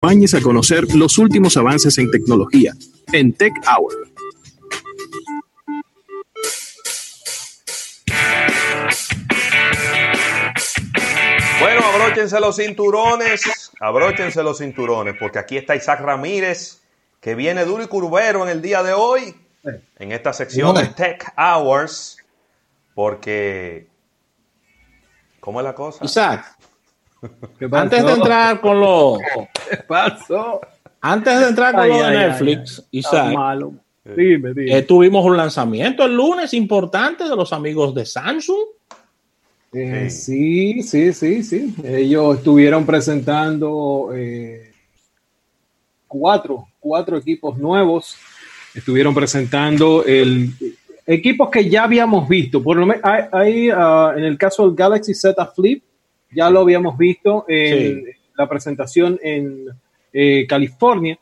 acompañes a conocer los últimos avances en tecnología en Tech Hour. Bueno, abróchense los cinturones, abróchense los cinturones, porque aquí está Isaac Ramírez, que viene duro y curvero en el día de hoy, en esta sección de Tech Hours, porque... ¿Cómo es la cosa? Isaac, antes de entrar con lo. ¿Qué pasó? Antes de entrar con Ay, lo de ay, Netflix, ay, Isaac, malo. Dime, dime. eh, tuvimos un lanzamiento el lunes importante de los amigos de Samsung. Eh, sí, sí, sí, sí. Ellos estuvieron presentando eh, cuatro, cuatro equipos nuevos. Estuvieron presentando el equipos que ya habíamos visto. Por lo menos hay, hay, ah, en el caso del Galaxy Z Flip, ya lo habíamos visto en Sí. La presentación en eh, California.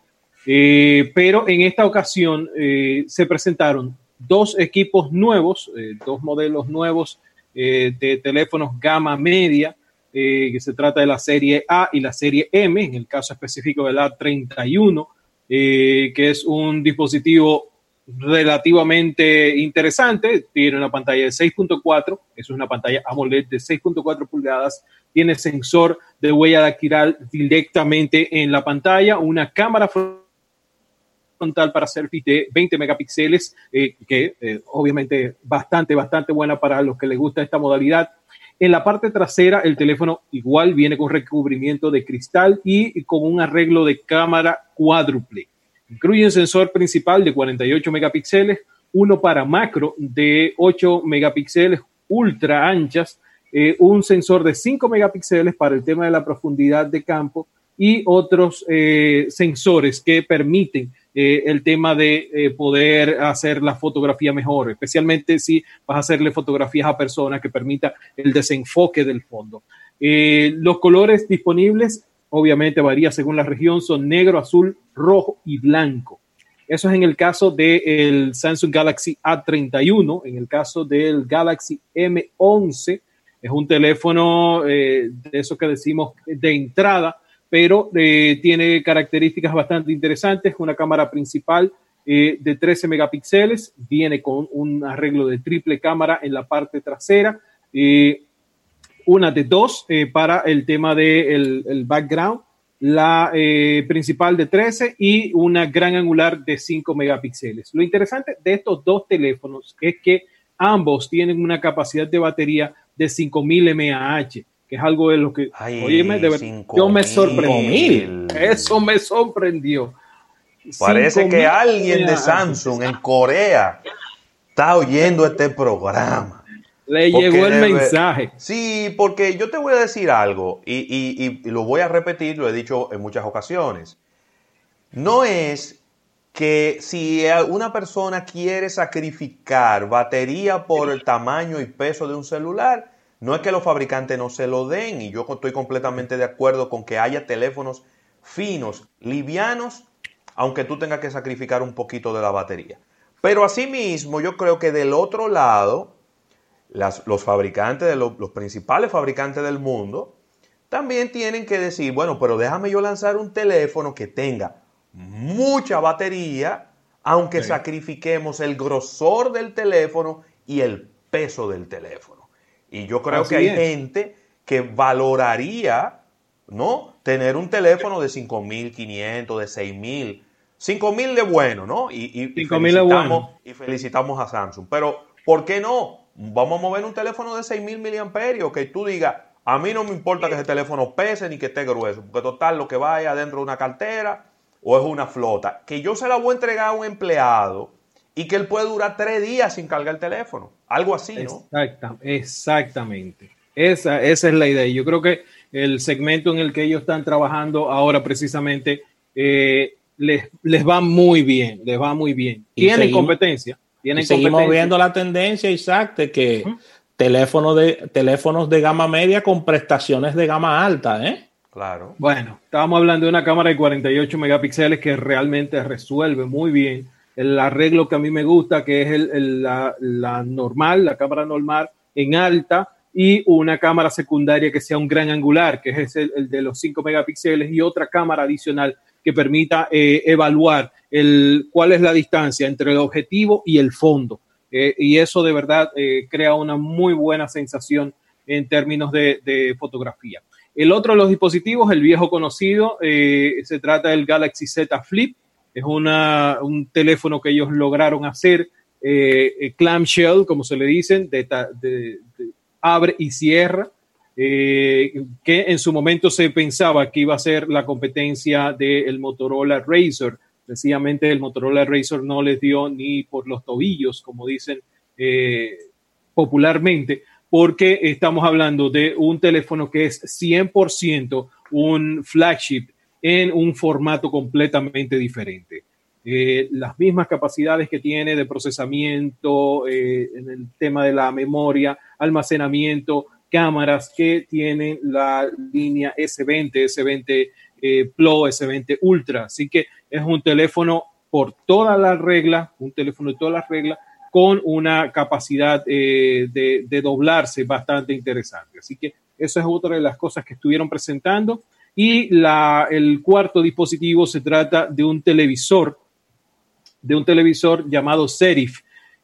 Eh, pero en esta ocasión eh, se presentaron dos equipos nuevos, dos modelos nuevos de teléfonos gama media, que se trata de la serie A y la serie M, en el caso específico del A31, eh, que es un dispositivo relativamente interesante, tiene una pantalla de 6.4, eso es una pantalla AMOLED de 6.4 pulgadas, tiene sensor de huella dactilar directamente en la pantalla, una cámara frontal para selfies de 20 megapíxeles, eh, que eh, obviamente bastante, bastante buena para los que les gusta esta modalidad. En la parte trasera, el teléfono igual viene con recubrimiento de cristal y con un arreglo de cámara cuádruple. Incluye un sensor principal de 48 megapíxeles, uno para macro de 8 megapíxeles ultra anchas, eh, un sensor de 5 megapíxeles para el tema de la profundidad de campo y otros eh, sensores que permiten eh, el tema de eh, poder hacer la fotografía mejor, especialmente si vas a hacerle fotografías a personas que permita el desenfoque del fondo. Los colores disponibles, obviamente varía según la región, son negro, azul, rojo y blanco. Eso es en el caso del Samsung Galaxy A31, en el caso del Galaxy M11, es un teléfono eh, de eso que decimos de entrada, pero eh, tiene características bastante interesantes, una cámara principal eh, de 13 megapíxeles, viene con un arreglo de triple cámara en la parte trasera, una de dos eh, para el tema del el background, la eh, principal de 13 y una gran angular de 5 megapíxeles. Lo interesante de estos dos teléfonos es que ambos tienen una capacidad de batería de 5000 mAh, que es algo de lo que, Ay, óyeme, de ver- 5.000. yo me sorprendí. Eso me sorprendió. Parece 5.000 que alguien de. Samsung en Corea está oyendo este programa. Le Porque llegó el mensaje. Sí, porque yo te voy a decir algo y, y- y lo voy a repetir, lo he dicho en muchas ocasiones. No es que si una persona quiere sacrificar batería por el tamaño y peso de un celular, no es que los fabricantes no se lo den y yo estoy completamente de acuerdo con que haya teléfonos finos, livianos, aunque tú tengas que sacrificar un poquito de la batería. Pero asimismo, yo creo que del otro lado, las- los fabricantes, de lo- los principales fabricantes del mundo, también tienen que decir, bueno, pero déjame yo lanzar un teléfono que tenga mucha batería, aunque sacrifiquemos el grosor del teléfono y el peso del teléfono. Y yo creo Así que hay es. gente que valoraría, ¿no? Tener un teléfono de 5.500, de 6.000, 5.000 de bueno, ¿no? Y, y- y 5.000 de felicitamos- bueno. y felicitamos a Samsung. Pero, ¿por qué no? Vamos a mover un teléfono de 6.000 miliamperios que tú digas, a mí no me importa que ese teléfono pese ni que esté grueso, porque total lo que vaya adentro de una cartera o es una flota, que yo se la voy a entregar a un empleado y que él puede durar tres días sin cargar el teléfono. Algo así, ¿no? Exacta- exactamente. Esa, esa es la idea. Yo creo que el segmento en el que ellos están trabajando ahora precisamente eh, les, les va muy bien, les va muy bien. Tienen seguimos- competencia. Tienen Y seguimos viendo la tendencia, Isaac, de que teléfonos de, teléfonos de gama media con prestaciones de gama alta, ¿eh? Claro. Bueno, estábamos hablando de una cámara de 48 megapíxeles que realmente resuelve muy bien el arreglo que a mí me gusta, que es el- el- la, la normal, la cámara normal en alta y una cámara secundaria que sea un gran angular, que es el, de los 5 megapíxeles, y otra cámara adicional que permita eh, evaluar el, cuál es la distancia entre el objetivo y el fondo. Eh, y eso de verdad eh, crea una muy buena sensación en términos de, fotografía. El otro de los dispositivos, el viejo conocido, se trata del Galaxy Z Flip. Es un teléfono que ellos lograron hacer clamshell, como se le dicen, de, abre y cierra, eh, que en su momento se pensaba que iba a ser la competencia del Motorola Razr. Sencillamente el Motorola Razr no les dio ni por los tobillos, como dicen eh, popularmente, porque estamos hablando de un teléfono que es 100% un flagship en un formato completamente diferente. Eh, las mismas capacidades que tiene de procesamiento en el tema de la memoria, almacenamiento, cámaras que tienen la línea S20, S20 eh, Pro, S20 Ultra. Así que es un teléfono por toda la regla, un teléfono de todas las reglas, con una capacidad de, de, doblarse bastante interesante. Así que eso es otra de las cosas que estuvieron presentando. Y el cuarto dispositivo se trata de un televisor de un televisor llamado Serif,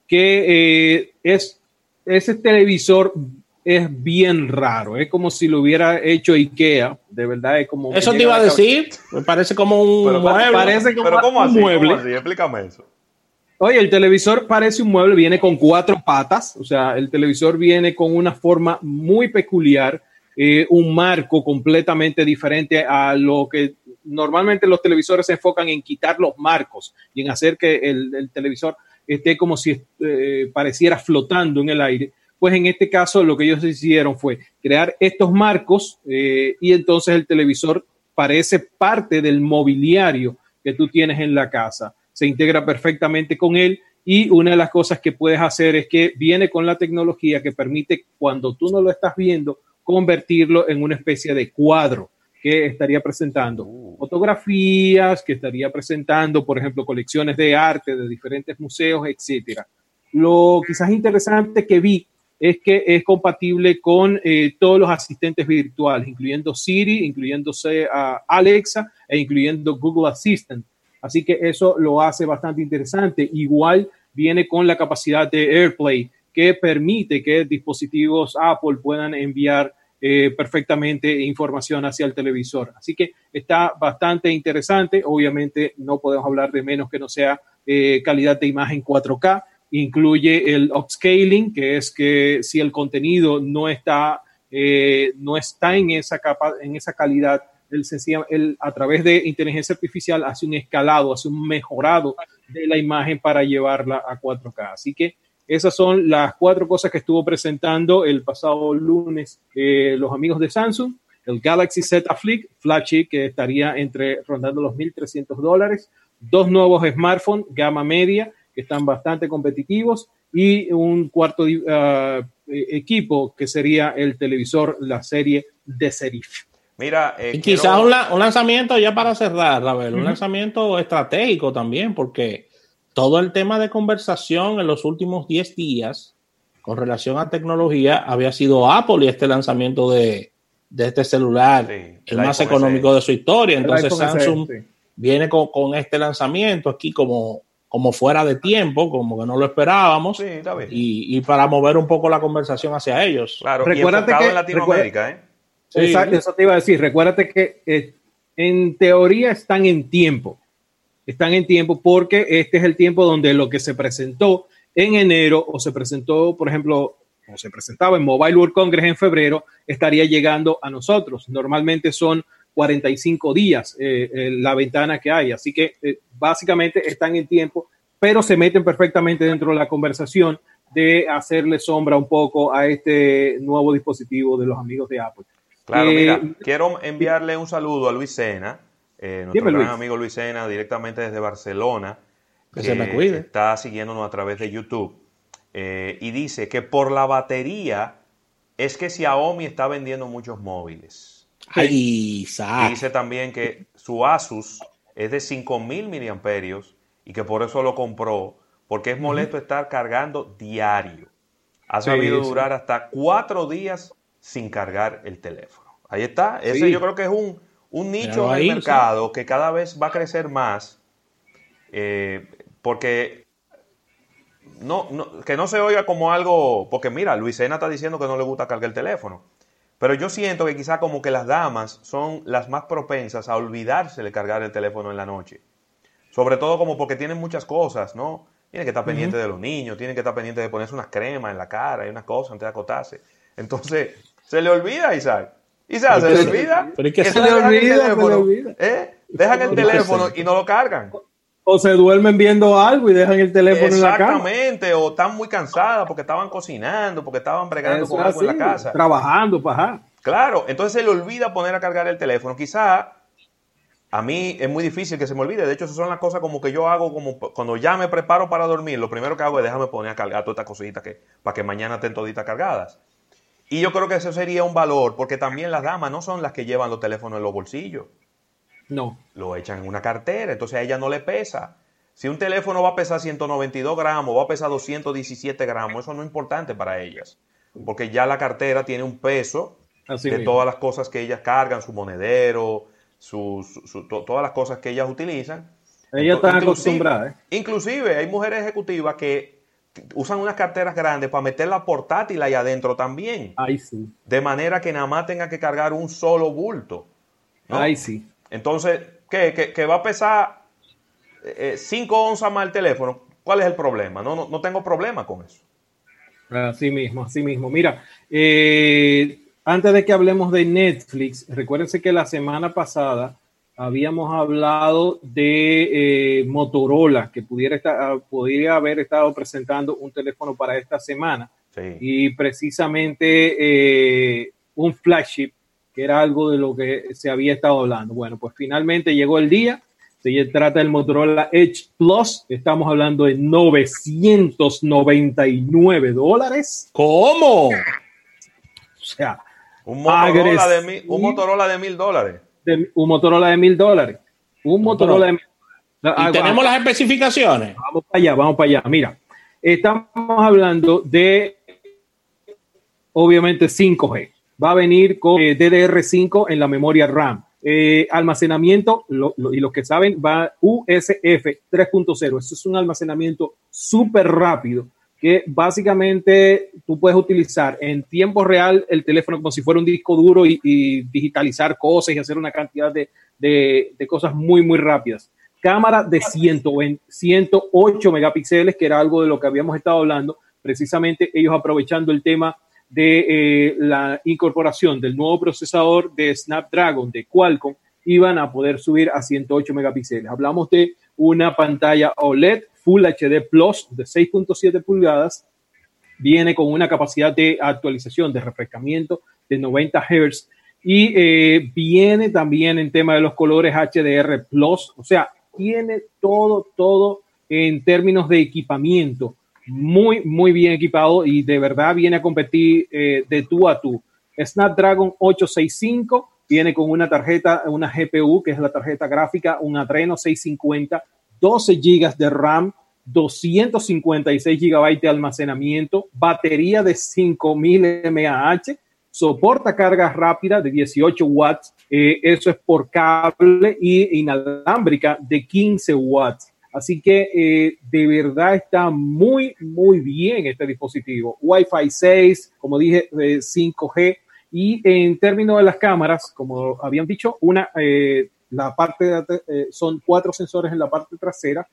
que eh, es, ese televisor es bien raro, es como si lo hubiera hecho IKEA, de verdad es como... Eso te iba a decir, me parece como un mueble. Parece como ¿Pero un mueble. Explícame eso. Oye, el televisor parece un mueble, viene con cuatro patas, o sea, el televisor viene con una forma muy peculiar, eh, un marco completamente diferente a lo que normalmente los televisores se enfocan en quitar los marcos y en hacer que el, televisor esté como si eh, pareciera flotando en el aire. Pues en este caso lo que ellos hicieron fue crear estos marcos eh, y entonces el televisor parece parte del mobiliario que tú tienes en la casa. Se integra perfectamente con él y una de las cosas que puedes hacer es que viene con la tecnología que permite cuando tú no lo estás viendo convertirlo en una especie de cuadro que estaría presentando uh. fotografías, que estaría presentando, por ejemplo, colecciones de arte de diferentes museos, etcétera. Lo quizás interesante que vi es que es compatible con eh, todos los asistentes virtuales, incluyendo Siri, incluyéndose a Alexa e incluyendo Google Assistant. Así que eso lo hace bastante interesante. Igual viene con la capacidad de AirPlay, que permite que dispositivos Apple puedan enviar eh, perfectamente información hacia el televisor. Así que está bastante interesante. Obviamente no podemos hablar de menos que no sea eh, calidad de imagen 4K. Incluye el upscaling, que es que si el contenido no está, eh, no está en, esa capa, en esa calidad, el, a través de inteligencia artificial hace un escalado, hace un mejorado de la imagen para llevarla a 4K. Así que esas son las cuatro cosas que estuvo presentando el pasado lunes eh, los amigos de Samsung. El Galaxy Z Flip, flagship, que estaría entre rondando los 1.300 dólares. Dos nuevos smartphones, gama media, que están bastante competitivos. Y un cuarto uh, equipo, que sería el televisor, la serie de Serif. Mira, eh, quizás un, lanzamiento ya para cerrar, Ravel, un lanzamiento estratégico también, porque todo el tema de conversación en los últimos 10 días con relación a tecnología había sido Apple y este lanzamiento de, este celular, el, más económico de su historia. Entonces Samsung viene con, este lanzamiento aquí como, como fuera de tiempo, como que no lo esperábamos, y, para mover un poco la conversación hacia ellos. Claro, recuérdate que, en Latinoamérica, ¿eh? Exacto, eso te iba a decir. Recuérdate que eh, en teoría están en tiempo están en tiempo porque este es el tiempo donde lo que se presentó en enero o se presentó, por ejemplo, o se presentaba en Mobile World Congress en febrero, estaría llegando a nosotros. Normalmente son 45 días eh, eh, la ventana que hay, así que eh, básicamente están en tiempo, pero se meten perfectamente dentro de la conversación de hacerle sombra un poco a este nuevo dispositivo de los amigos de Apple. Claro, mira, quiero enviarle un saludo a Luis Sena, eh, nuestro gran amigo Luis Sena, directamente desde Barcelona, que, se me cuide. está siguiéndonos a través de YouTube, eh, y dice que por la batería es que Xiaomi está vendiendo muchos móviles. Y dice también que su Asus es de 5000 miliamperios y que por eso lo compró, porque es molesto estar cargando diario. ha sabido durar hasta cuatro días sin cargar el teléfono. Ahí está. Ese yo creo que es un, nicho en el mercado que cada vez va a crecer más. Eh, porque no, que no se oiga como algo. Porque mira, Luisena está diciendo que no le gusta cargar el teléfono. Pero yo siento que quizá como que las damas son las más propensas a olvidarse de cargar el teléfono en la noche. Sobre todo como porque tienen muchas cosas, ¿no? Tienen que estar pendientes de los niños, tienen que estar pendientes de ponerse unas cremas en la cara y unas cosas antes de acotarse. Entonces, se le olvida, Isaac. Isaac, se le olvida. Pero es que se, le olvida, se le olvida. ¿eh? Dejan el teléfono y no lo cargan. O se duermen viendo algo y dejan el teléfono en la cama. Exactamente, o están muy cansadas porque estaban cocinando, porque estaban bregando con algo en la casa. Trabajando, paja. Claro, entonces se le olvida poner a cargar el teléfono. Quizá a mí es muy difícil que se me olvide. De hecho, esas son las cosas como que yo hago como cuando ya me preparo para dormir. Lo primero que hago es déjame poner a cargar todas estas cositas que, para que mañana estén toditas cargadas. Y yo creo que eso sería un valor, porque también las damas no son las que llevan los teléfonos en los bolsillos. No. Lo echan en una cartera, entonces a ella no le pesa. Si un teléfono va a pesar 192 gramos, va a pesar 217 gramos, eso no es importante para ellas. Porque ya la cartera tiene un peso de todas las cosas que ellas cargan, su monedero, todas las cosas que ellas utilizan. Ellas están acostumbradas. ¿eh? Inclusive hay mujeres ejecutivas que usan unas carteras grandes para meter la portátil ahí adentro también. Ahí sí. De manera que nada más tenga que cargar un solo bulto. Ahí sí. Entonces, ¿qué? ¿Que, va a pesar 5 eh, onzas más el teléfono? ¿Cuál es el problema? No, no, tengo problema con eso. Así mismo, así mismo. Mira, eh, antes de que hablemos de Netflix, recuérdense que la semana pasada habíamos hablado de eh, Motorola, que pudiera, estar, ah, podría haber estado presentando un teléfono para esta semana. Y precisamente eh, un flagship, que era algo de lo que se había estado hablando. Bueno, pues finalmente llegó el día. Se trata del Motorola Edge Plus. Estamos hablando de 999 dólares. ¿Cómo? O sea, un Motorola, de mil, un Motorola de mil dólares. un Motorola de mil dólares. Un Motorola de mil ¿Y tenemos las especificaciones? Vamos para allá, vamos para allá. Mira, estamos hablando de, obviamente, 5G. Va a venir con eh, DDR5 en la memoria RAM. Eh, almacenamiento, y los que saben, va USF 3.0. Eso es un almacenamiento súper rápido que básicamente tú puedes utilizar en tiempo real el teléfono como si fuera un disco duro y, digitalizar cosas y hacer una cantidad de, de, cosas muy, muy rápidas. Cámara de 108 megapíxeles, que era algo de lo que habíamos estado hablando, precisamente ellos aprovechando el tema de eh, la incorporación del nuevo procesador de Snapdragon de Qualcomm, iban a poder subir a 108 megapíxeles. Hablamos de una pantalla OLED Full HD Plus de 6.7 pulgadas. Viene con una capacidad de actualización, de refrescamiento de 90 Hz. Y eh, viene también en tema de los colores HDR Plus. O sea, tiene todo, todo en términos de equipamiento. Muy, muy bien equipado y de verdad viene a competir eh, de tú a tú. Snapdragon 865 viene con una tarjeta, una GPU, que es la tarjeta gráfica, un Adreno 650 12 GB de RAM, 256 GB de almacenamiento, batería de 5000 mAh, soporta carga rápida de 18 watts, eh, eso es por cable y inalámbrica de 15 watts. Así que eh, de verdad está muy, muy bien este dispositivo. Wi-Fi 6, como dije, 5G. Eh, y en términos de las cámaras, como habían dicho, una la parte eh, son cuatro sensores en la parte trasera,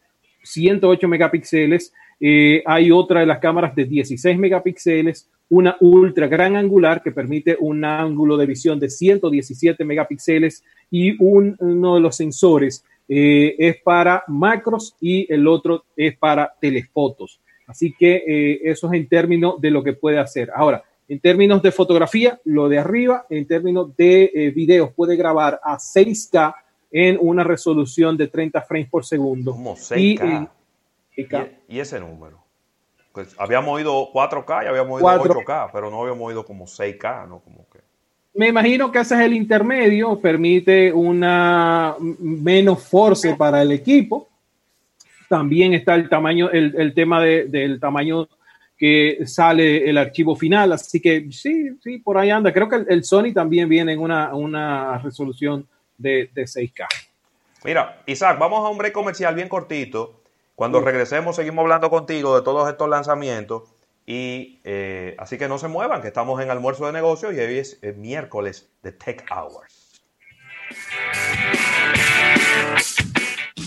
108 megapíxeles. Eh, hay otra de las cámaras de 16 megapíxeles, una ultra gran angular que permite un ángulo de visión de 117 megapíxeles y uno de los sensores eh, es para macros y el otro es para telefotos. Así que eso es en términos de lo que puede hacer. Ahora, en términos de fotografía, lo de arriba, en términos de videos, puede grabar a 6K en una resolución de 30 frames por segundo. Como 6K. Y, ese número. Pues habíamos oído 4K y habíamos oído 8K, pero no habíamos oído como 6K, ¿no? Como que... Me imagino que ese es el intermedio, permite una menos force para el equipo. También está el tamaño, el, tema del tamaño que sale el archivo final. Así que sí, sí, por ahí anda. Creo que el, Sony también viene en una, una resolución de, de 6K. Mira, Isaac, vamos a un break comercial bien cortito. Cuando regresemos seguimos hablando contigo de todos estos lanzamientos. Y eh, así que no se muevan, que estamos en almuerzo de negocios y hoy es miércoles de Tech Hours.